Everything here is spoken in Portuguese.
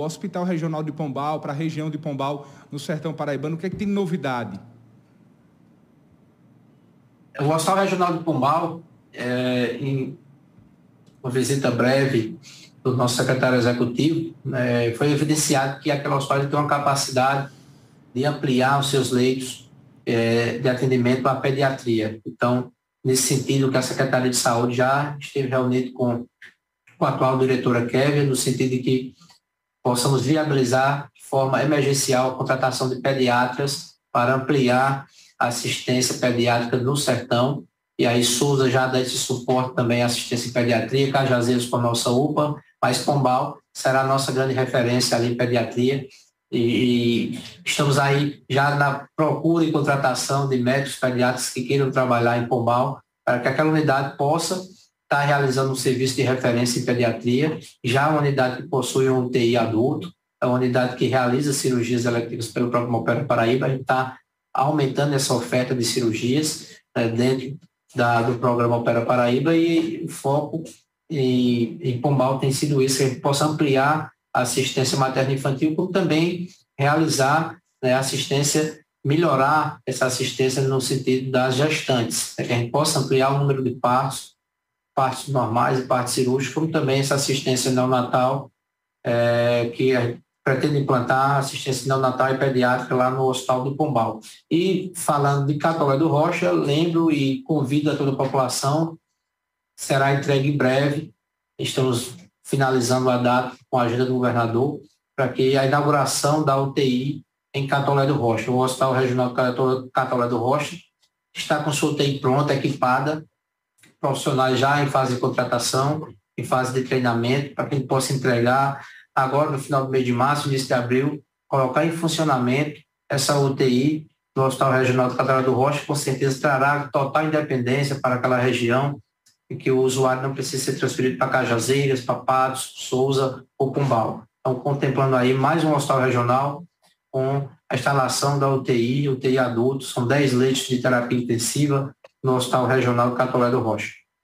o Hospital Regional de Pombal, para a região de Pombal, no Sertão Paraibano, o que é que tem de novidade? O Hospital Regional de Pombal, é, em uma visita breve do nosso secretário executivo, é, foi evidenciado que aquele hospital tem uma capacidade de ampliar os seus leitos é, de atendimento à pediatria. Então, nesse sentido, que a Secretaria de Saúde já esteve reunido com, com a atual diretora Kevin, no sentido de que possamos viabilizar de forma emergencial a contratação de pediatras para ampliar a assistência pediátrica no sertão. E aí Souza já dá esse suporte também à assistência em pediatria, Cajazeiros com a nossa UPA, mas Pombal será a nossa grande referência ali em pediatria. E, estamos aí já na procura e contratação de médicos pediatras que queiram trabalhar em Pombal, para que aquela unidade possa estar realizando um serviço de referência em pediatria. Já a unidade que possui um TI adulto, é uma unidade que realiza cirurgias eletivas pelo próprio Opera Paraíba, a gente está aumentando essa oferta de cirurgias né, dentro da, do programa Opera Paraíba e o foco em, em Pombal tem sido isso, que a gente possa ampliar assistência materna infantil, como também realizar né, assistência, melhorar essa assistência no sentido das gestantes, né, que a gente possa ampliar o número de partos, partos normais e partos cirúrgicos, como também essa assistência neonatal, é, que pretende implantar assistência neonatal e pediátrica lá no Hospital do Pombal. E falando de Catolé do Rocha, lembro e convido a toda a população, será entregue em breve, estamos finalizando a data com a agenda do governador, para que a inauguração da UTI em Catolé do Rocha. O Hospital Regional Catolé do Rocha está com sua UTI pronta, equipada, profissionais já em fase de contratação, em fase de treinamento, para que ele possa entregar agora no final do mês de março, início de abril, colocar em funcionamento essa UTI do Hospital Regional do Catolé do Rocha, com certeza trará total independência para aquela região, e que o usuário não precisa ser transferido para Cajazeiras, Papados, Souza ou Pombal. Então, contemplando aí mais um hospital regional com a instalação da UTI, UTI adulto, são 10 leitos de terapia intensiva no Hospital Regional Catolé do Rocha.